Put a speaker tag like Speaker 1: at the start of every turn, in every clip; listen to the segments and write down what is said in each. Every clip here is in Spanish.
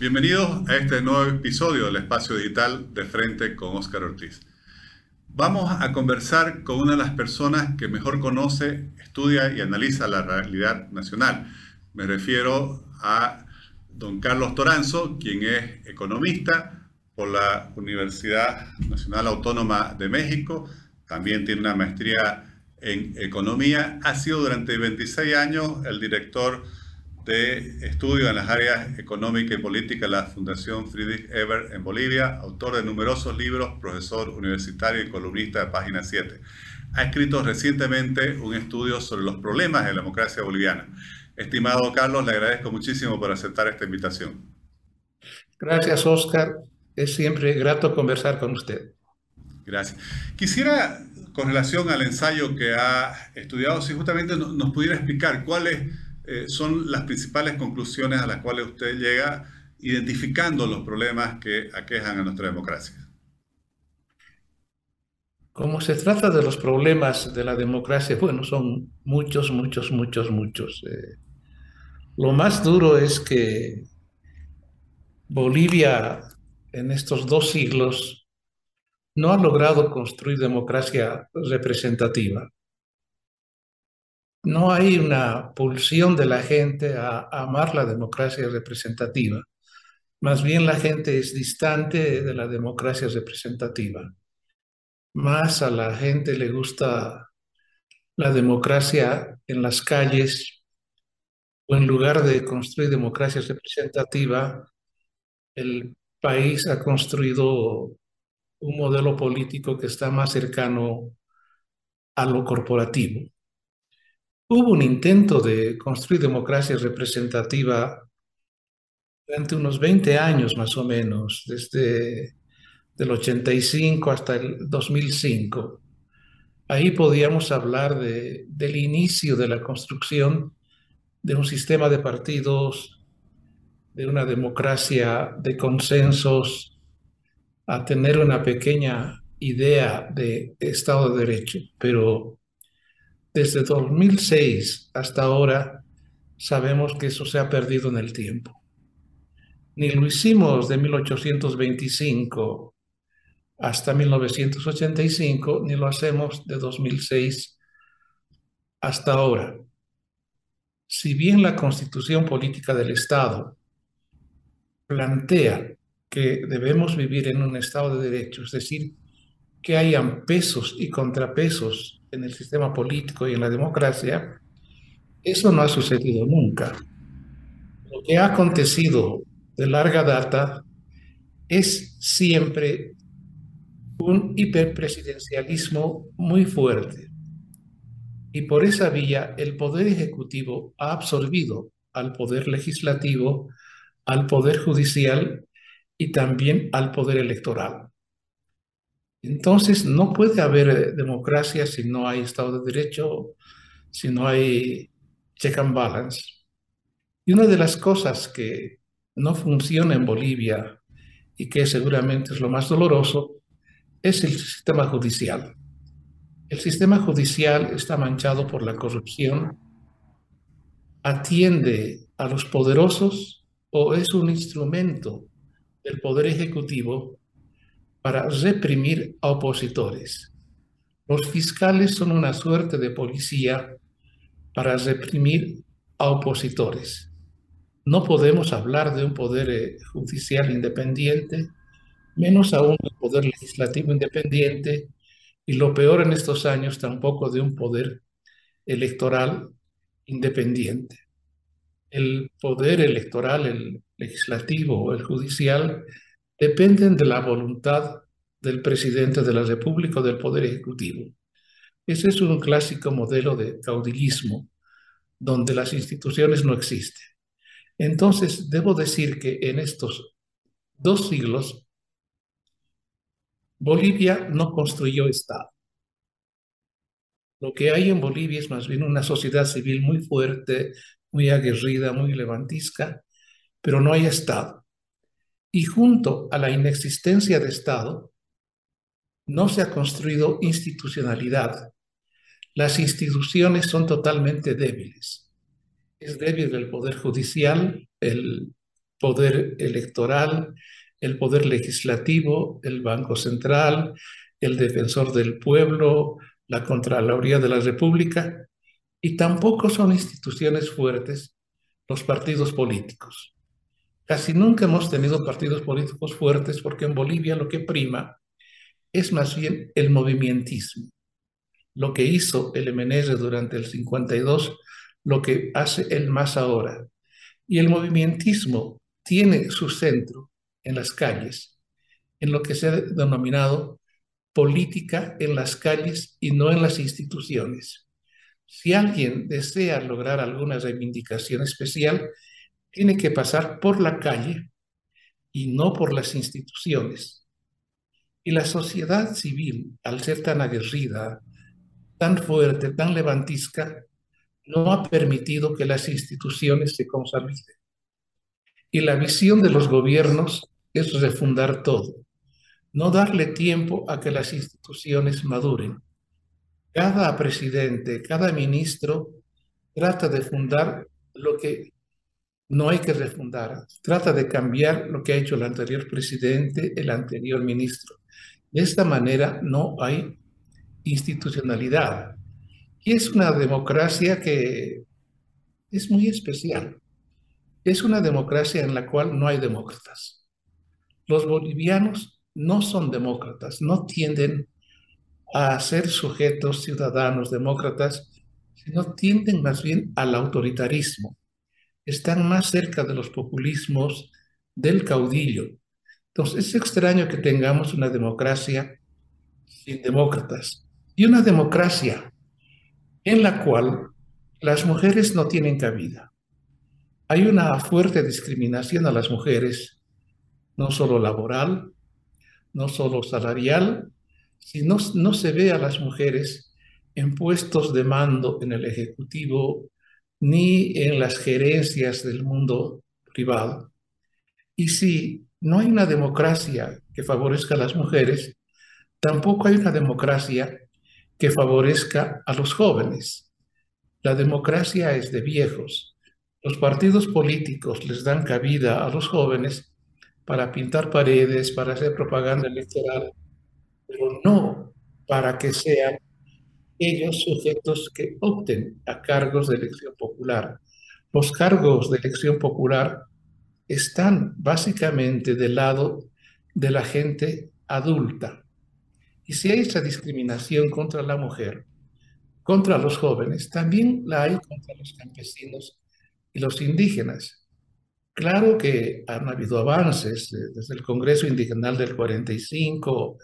Speaker 1: Bienvenidos a este nuevo episodio del Espacio Digital de Frente con Óscar Ortiz. Vamos a conversar con una de las personas que mejor conoce, estudia y analiza la realidad nacional. Me refiero a don Carlos Toranzo, quien es economista por la Universidad Nacional Autónoma de México, también tiene una maestría en economía, ha sido durante 26 años el director de estudio en las áreas económica y política de la Fundación Friedrich Ebert en Bolivia, autor de numerosos libros, profesor universitario y columnista de Página 7. Ha escrito recientemente un estudio sobre los problemas de la democracia boliviana. Estimado Carlos, le agradezco muchísimo por aceptar esta invitación.
Speaker 2: Gracias, Oscar. Es siempre grato conversar con usted.
Speaker 1: Gracias. Quisiera, con relación al ensayo que ha estudiado, si justamente nos pudiera explicar cuáles eh, son las principales conclusiones a las cuales usted llega identificando los problemas que aquejan a nuestra democracia.
Speaker 2: Como se trata de los problemas de la democracia, bueno, son muchos, muchos, muchos, muchos. Eh, lo más duro es que Bolivia en estos dos siglos no ha logrado construir democracia representativa. No hay una pulsión de la gente a amar la democracia representativa. Más bien la gente es distante de la democracia representativa. Más a la gente le gusta la democracia en las calles, o en lugar de construir democracia representativa, el país ha construido un modelo político que está más cercano a lo corporativo. Hubo un intento de construir democracia representativa durante unos 20 años más o menos, desde el 85 hasta el 2005. Ahí podíamos hablar de, del inicio de la construcción de un sistema de partidos, de una democracia de consensos, a tener una pequeña idea de Estado de Derecho. Pero desde 2006 hasta ahora sabemos que eso se ha perdido en el tiempo. Ni lo hicimos de 1825 hasta 1985, ni lo hacemos de 2006 hasta ahora si bien la constitución política del Estado plantea que debemos vivir en un Estado de Derecho, es decir, que hayan pesos y contrapesos en el sistema político y en la democracia, eso no ha sucedido nunca. Lo que ha acontecido de larga data es siempre un hiperpresidencialismo muy fuerte y por esa vía el Poder Ejecutivo ha absorbido al Poder Legislativo, al Poder Judicial y también al Poder Electoral. Entonces, no puede haber eh, democracia si no hay Estado de Derecho, si no hay check and balance. Y una de las cosas que no funciona en Bolivia y que seguramente es lo más doloroso es el sistema judicial. El sistema judicial está manchado por la corrupción, atiende a los poderosos o es un instrumento del poder ejecutivo para reprimir a opositores. Los fiscales son una suerte de policía para reprimir a opositores. No podemos hablar de un poder eh, judicial independiente, menos aún del poder legislativo independiente, y lo peor en estos años tampoco de un poder electoral independiente. El poder electoral, el legislativo o el judicial, dependen de la voluntad del presidente de la República o del Poder Ejecutivo. Ese es un clásico modelo de caudillismo, donde las instituciones no existen. Entonces, debo decir que en estos dos siglos Bolivia no construyó Estado. Lo que hay en Bolivia es más bien una sociedad civil muy fuerte, muy aguerrida, muy levantisca, pero no hay Estado. Y junto a la inexistencia de Estado, no se ha construido institucionalidad. Las instituciones son totalmente débiles. Es débil el Poder Judicial, el poder electoral, el poder legislativo, el Banco Central, el defensor del pueblo, la Contraloría de la República, y tampoco son instituciones fuertes los partidos políticos. Casi nunca hemos tenido partidos políticos fuertes porque en Bolivia lo que prima es más bien el movimientismo. Lo que hizo el MNR durante el 52, lo que hace el MAS ahora. Y el movimientismo tiene su centro en las calles, en lo que se ha denominado política en las calles y no en las instituciones. Si alguien desea lograr alguna reivindicación especial, tiene que pasar por la calle y no por las instituciones. Y la sociedad civil, al ser tan aguerrida, tan fuerte, tan levantisca, no ha permitido que las instituciones se consoliden. Y la visión de los gobiernos es refundar todo, no darle tiempo a que las instituciones maduren. Cada presidente, cada ministro trata de fundar lo que no hay que refundar, trata de cambiar lo que ha hecho el anterior presidente, el anterior ministro. De esta manera no hay institucionalidad. Y es una democracia que es muy especial. Es una democracia en la cual no hay demócratas. Los bolivianos no son demócratas, no tienden a ser sujetos ciudadanos demócratas, sino tienden más bien al autoritarismo. Están más cerca de los populismos del caudillo. Entonces es extraño que tengamos una democracia sin demócratas y una democracia en la cual las mujeres no tienen cabida. Hay una fuerte discriminación a las mujeres, no solo laboral, no solo salarial, sino no se ve a las mujeres en puestos de mando en el Ejecutivo ni en las gerencias del mundo privado. Y si no hay una democracia que favorezca a las mujeres, tampoco hay una democracia que favorezca a los jóvenes. La democracia es de viejos. Los partidos políticos les dan cabida a los jóvenes para pintar paredes, para hacer propaganda electoral, pero no para que sean ellos sujetos que opten a cargos de elección popular. Los cargos de elección popular están básicamente del lado de la gente adulta, y si hay esa discriminación contra la mujer, contra los jóvenes, también la hay contra los campesinos y los indígenas. Claro que han habido avances desde el Congreso Indigenal del 45,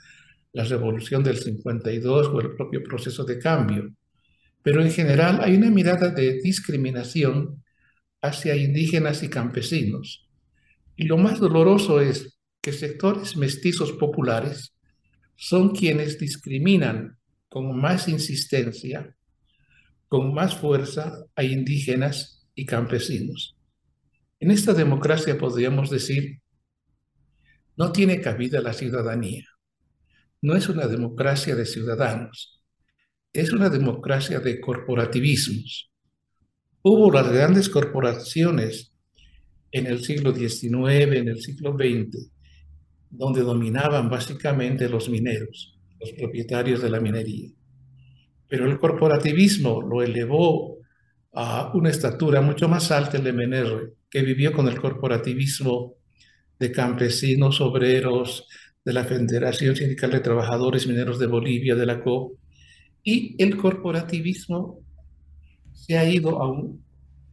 Speaker 2: la Revolución del 52 o el propio proceso de cambio, pero en general hay una mirada de discriminación hacia indígenas y campesinos. Y lo más doloroso es que sectores mestizos populares son quienes discriminan con más insistencia, con más fuerza a indígenas y campesinos. En esta democracia podríamos decir, no tiene cabida la ciudadanía. No es una democracia de ciudadanos, es una democracia de corporativismos. Hubo las grandes corporaciones en el siglo XIX, en el siglo XX, donde dominaban básicamente los mineros, los propietarios de la minería. Pero el corporativismo lo elevó a una estatura mucho más alta el MNR, que vivió con el corporativismo de campesinos, obreros, de la Federación Sindical de Trabajadores Mineros de Bolivia, de la COP, y el corporativismo se ha ido a un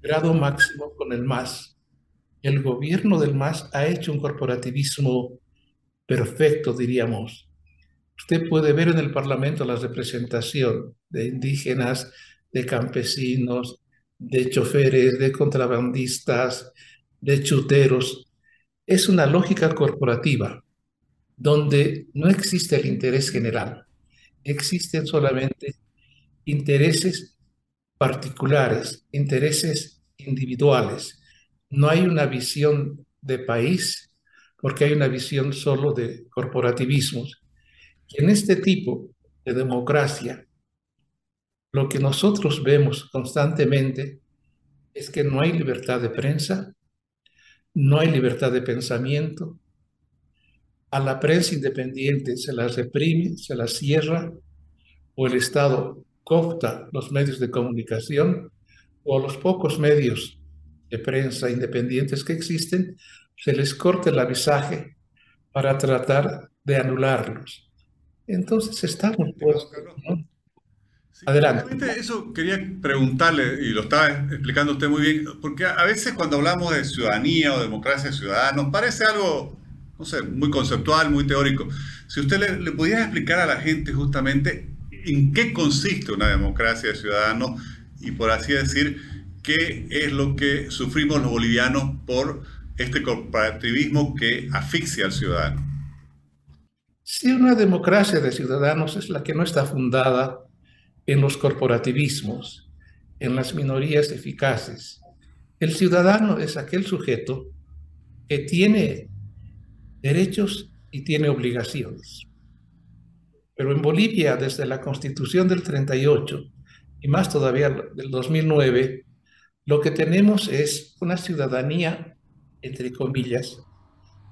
Speaker 2: grado máximo con el MAS. El gobierno del MAS ha hecho un corporativismo perfecto, diríamos. Usted puede ver en el Parlamento la representación de indígenas, de campesinos, de choferes, de contrabandistas, de chuteros. Es una lógica corporativa donde no existe el interés general, existen solamente intereses particulares, intereses individuales. No hay una visión de país porque hay una visión solo de corporativismos. Y en este tipo de democracia, lo que nosotros vemos constantemente es que no hay libertad de prensa, no hay libertad de pensamiento, a la prensa independiente se la reprime, se la cierra, o el Estado coopta los medios de comunicación, o a los pocos medios de prensa independientes que existen, se les corta el avisaje para tratar de anularlos. Entonces estamos pues,
Speaker 1: Adelante. Eso quería preguntarle, y lo estaba explicando usted muy bien, porque a veces cuando hablamos de ciudadanía o democracia ciudadana, nos parece algo, no sé, muy conceptual, muy teórico. Si usted le, le pudiera explicar a la gente justamente en qué consiste una democracia de ciudadanos y por así decir, qué es lo que sufrimos los bolivianos por este corporativismo que asfixia al ciudadano.
Speaker 2: Si una democracia de ciudadanos es la que no está fundada en los corporativismos, en las minorías eficaces. El ciudadano es aquel sujeto que tiene derechos y tiene obligaciones. Pero en Bolivia, desde la constitución del 38 y más todavía del 2009, lo que tenemos es una ciudadanía, entre comillas,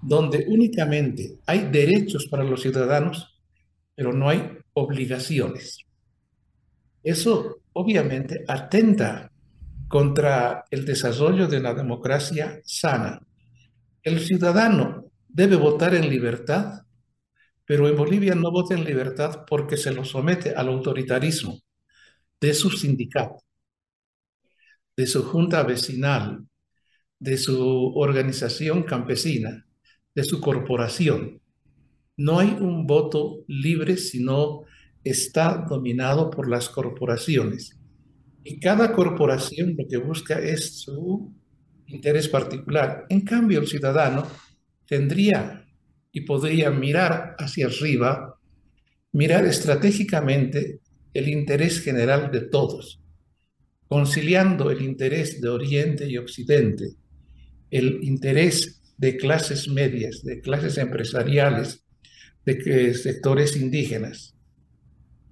Speaker 2: donde únicamente hay derechos para los ciudadanos, pero no hay obligaciones. Eso obviamente atenta contra el desarrollo de una democracia sana. El ciudadano debe votar en libertad, pero en Bolivia no vota en libertad porque se lo somete al autoritarismo de su sindicato, de su junta vecinal, de su organización campesina, de su corporación. No hay un voto libre, sino está dominado por las corporaciones. Y cada corporación lo que busca es su interés particular. En cambio, el ciudadano tendría y podría mirar hacia arriba, mirar estratégicamente el interés general de todos, conciliando el interés de Oriente y Occidente, el interés de clases medias, de clases empresariales, de sectores indígenas,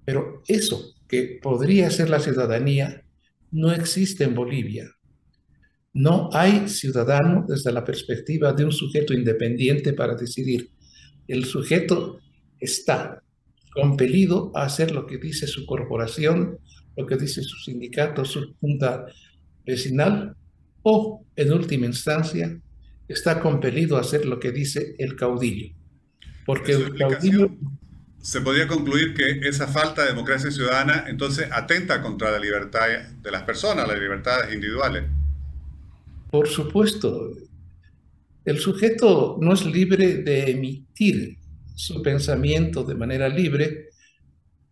Speaker 2: pero eso que podría ser la ciudadanía no existe en Bolivia. No hay ciudadano desde la perspectiva de un sujeto independiente para decidir. El sujeto está compelido a hacer lo que dice su corporación, lo que dice su sindicato, su junta vecinal, o en última instancia está compelido a hacer lo que dice el caudillo. Porque el caudillo
Speaker 1: se podría concluir que esa falta de democracia ciudadana entonces atenta contra la libertad de las personas, las libertades individuales.
Speaker 2: Por supuesto, el sujeto no es libre de emitir su pensamiento de manera libre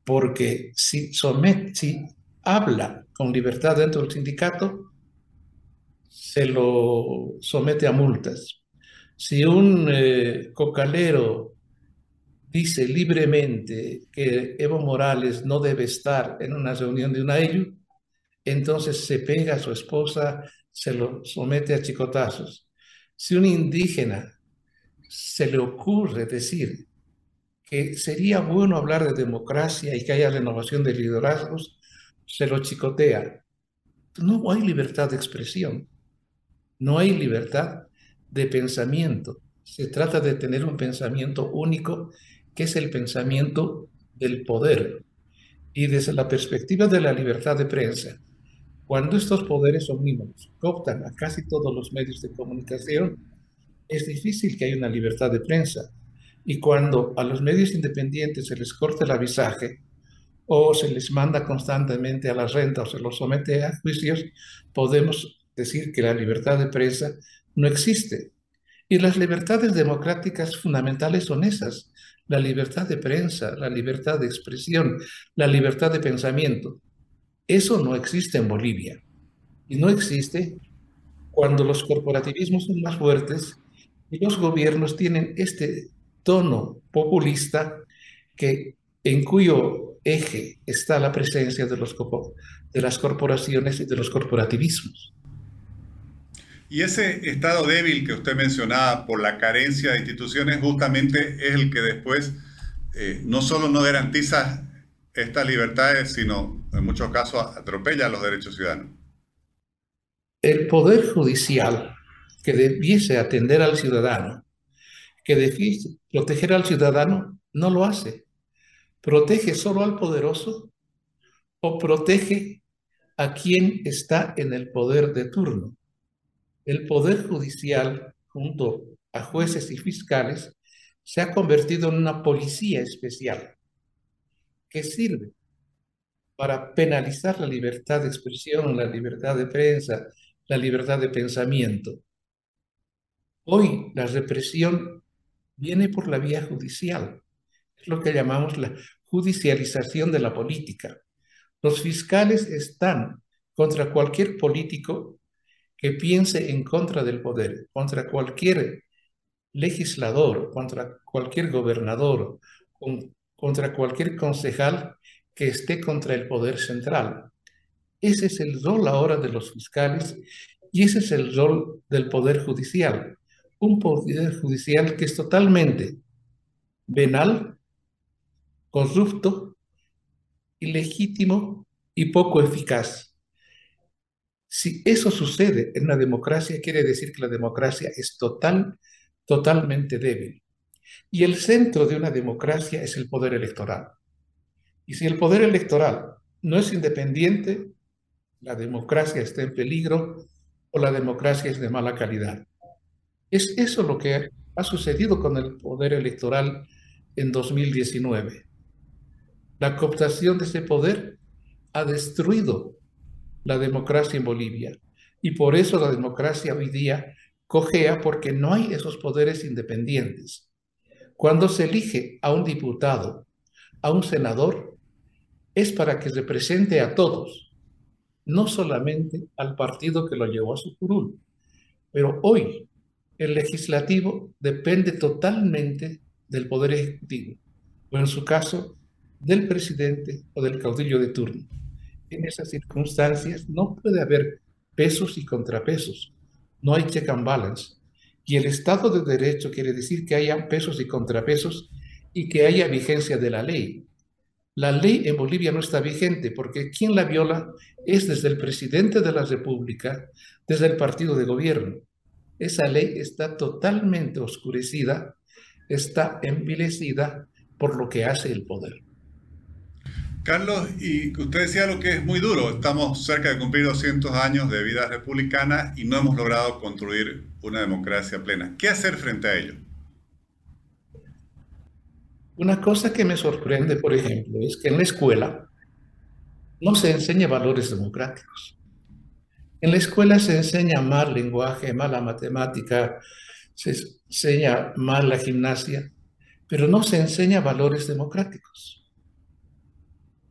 Speaker 2: porque si, somete, habla con libertad dentro del sindicato, se lo somete a multas. Si un eh, cocalero dice libremente que Evo Morales no debe estar en una reunión de una EU, entonces se pega a su esposa, se lo somete a chicotazos. Si un indígena se le ocurre decir que sería bueno hablar de democracia y que haya renovación de liderazgos, se lo chicotea. No hay libertad de expresión, no hay libertad de pensamiento. Se trata de tener un pensamiento único que es el pensamiento del poder. Y desde la perspectiva de la libertad de prensa, cuando estos poderes omnímodos cooptan a casi todos los medios de comunicación, es difícil que haya una libertad de prensa. Y cuando a los medios independientes se les corta el avisaje o se les manda constantemente a la renta o se los somete a juicios, podemos decir que la libertad de prensa no existe. Y las libertades democráticas fundamentales son esas, la libertad de prensa, la libertad de expresión, la libertad de pensamiento. Eso no existe en Bolivia. Y no existe cuando los corporativismos son más fuertes y los gobiernos tienen este tono populista que, en cuyo eje está la presencia de, las corporaciones y de los corporativismos.
Speaker 1: Y ese estado débil que usted mencionaba por la carencia de instituciones justamente es el que después eh, no solo no garantiza estas libertades, sino en muchos casos atropella los derechos ciudadanos.
Speaker 2: El Poder Judicial que debiese atender al ciudadano, que debiese proteger al ciudadano, no lo hace. Protege solo al poderoso o protege a quien está en el poder de turno. El poder judicial, junto a jueces y fiscales, se ha convertido en una policía especial que sirve para penalizar la libertad de expresión, la libertad de prensa, la libertad de pensamiento. Hoy la represión viene por la vía judicial, es lo que llamamos la judicialización de la política. Los fiscales están contra cualquier político que piense en contra del poder, contra cualquier legislador, contra cualquier gobernador, contra cualquier concejal que esté contra el poder central. Ese es el rol ahora de los fiscales y ese es el rol del poder judicial. Un poder judicial que es totalmente venal, corrupto, ilegítimo y poco eficaz. Si eso sucede en una democracia, quiere decir que la democracia es total, totalmente débil. Y el centro de una democracia es el poder electoral. Y si el poder electoral no es independiente, la democracia está en peligro o la democracia es de mala calidad. Es eso lo que ha sucedido con el poder electoral en 2019. La cooptación de ese poder ha destruido la democracia en Bolivia y por eso la democracia hoy día cojea porque no hay esos poderes independientes. Cuando se elige a un diputado, a un senador, es para que represente a todos, no solamente al partido que lo llevó a su curul. Pero hoy el legislativo depende totalmente del poder ejecutivo, o en su caso, del presidente o del caudillo de turno. En esas circunstancias no puede haber pesos y contrapesos, no hay check and balance. Y el Estado de Derecho quiere decir que haya pesos y contrapesos y que haya vigencia de la ley. La ley en Bolivia no está vigente porque quien la viola es desde el presidente de la República, desde el partido de gobierno. Esa ley está totalmente oscurecida, está envilecida por lo que hace el poder.
Speaker 1: Carlos, y usted decía lo que es muy duro, estamos cerca de cumplir 200 años de vida republicana y no hemos logrado construir una democracia plena. ¿Qué hacer frente a ello?
Speaker 2: Una cosa que me sorprende, por ejemplo, es que en la escuela no se enseña valores democráticos. En la escuela se enseña mal lenguaje, mala matemática, se enseña mal la gimnasia, pero no se enseña valores democráticos.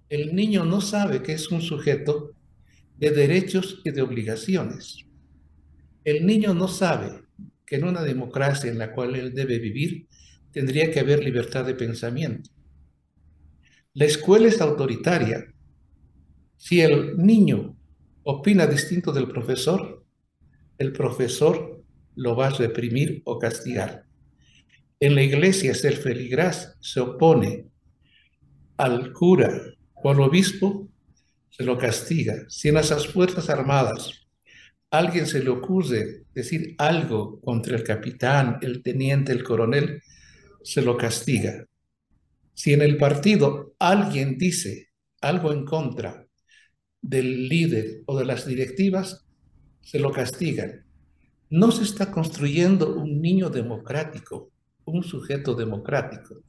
Speaker 2: El niño no sabe que es un sujeto de derechos y de obligaciones. El niño no sabe que en una democracia en la cual él debe vivir, tendría que haber libertad de pensamiento. La escuela es autoritaria. Si el niño opina distinto del profesor, el profesor lo va a reprimir o castigar. En la iglesia, si el feligraz se opone al cura o al obispo, se lo castiga. Si en esas Fuerzas Armadas alguien se le ocurre decir algo contra el capitán, el teniente, el coronel, se lo castiga. Si en el partido alguien dice algo en contra del líder o de las directivas, se lo castigan. No se está construyendo un niño democrático, un sujeto democrático.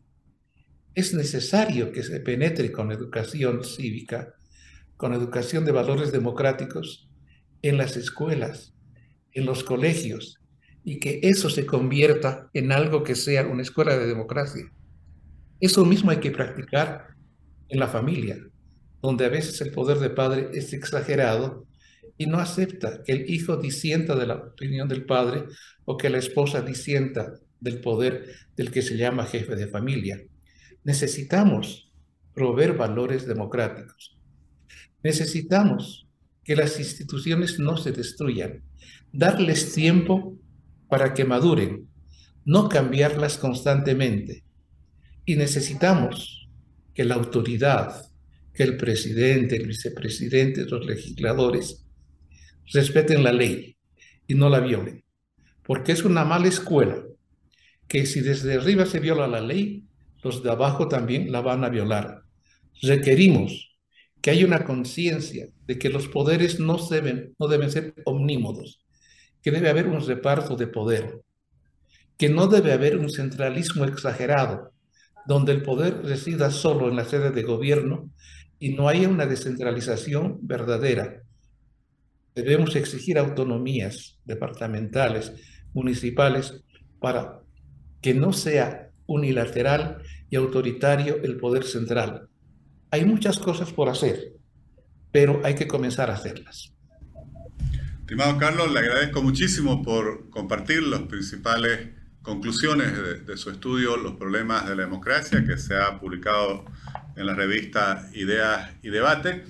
Speaker 2: Es necesario que se penetre con educación cívica, con educación de valores democráticos en las escuelas, en los colegios, y que eso se convierta en algo que sea una escuela de democracia. Eso mismo hay que practicar en la familia, donde a veces el poder de padre es exagerado y no acepta que el hijo disienta de la opinión del padre o que la esposa disienta del poder del que se llama jefe de familia. Necesitamos proveer valores democráticos. Necesitamos que las instituciones no se destruyan, darles tiempo para que maduren, no cambiarlas constantemente. Y necesitamos que la autoridad, que el presidente, el vicepresidente, los legisladores respeten la ley y no la violen. porque es una mala escuela, que si desde arriba se viola la ley, los de abajo también la van a violar. Requerimos que haya una conciencia de que los poderes no deben, no deben ser omnímodos, que debe haber un reparto de poder, que no debe haber un centralismo exagerado, donde el poder resida solo en la sede de gobierno y no haya una descentralización verdadera. Debemos exigir autonomías departamentales, municipales, para que no sea unilateral y autoritario el poder central. Hay muchas cosas por hacer, pero hay que comenzar a hacerlas.
Speaker 1: Estimado Carlos, le agradezco muchísimo por compartir las principales conclusiones de, su estudio Los problemas de la democracia, que se ha publicado en la revista Ideas y Debate.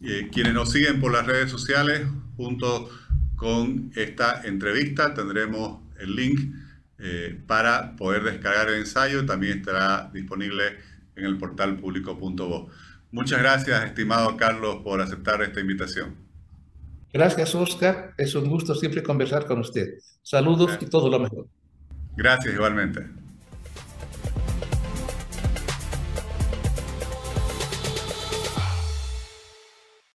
Speaker 1: Eh, quienes nos siguen por las redes sociales, junto con esta entrevista, tendremos el link eh, para poder descargar el ensayo. También estará disponible en el portal público.bo. Muchas gracias, estimado Carlos, por aceptar esta invitación.
Speaker 2: Gracias, Oscar. Es un gusto siempre conversar con usted. Saludos y todo lo mejor.
Speaker 1: Gracias, igualmente.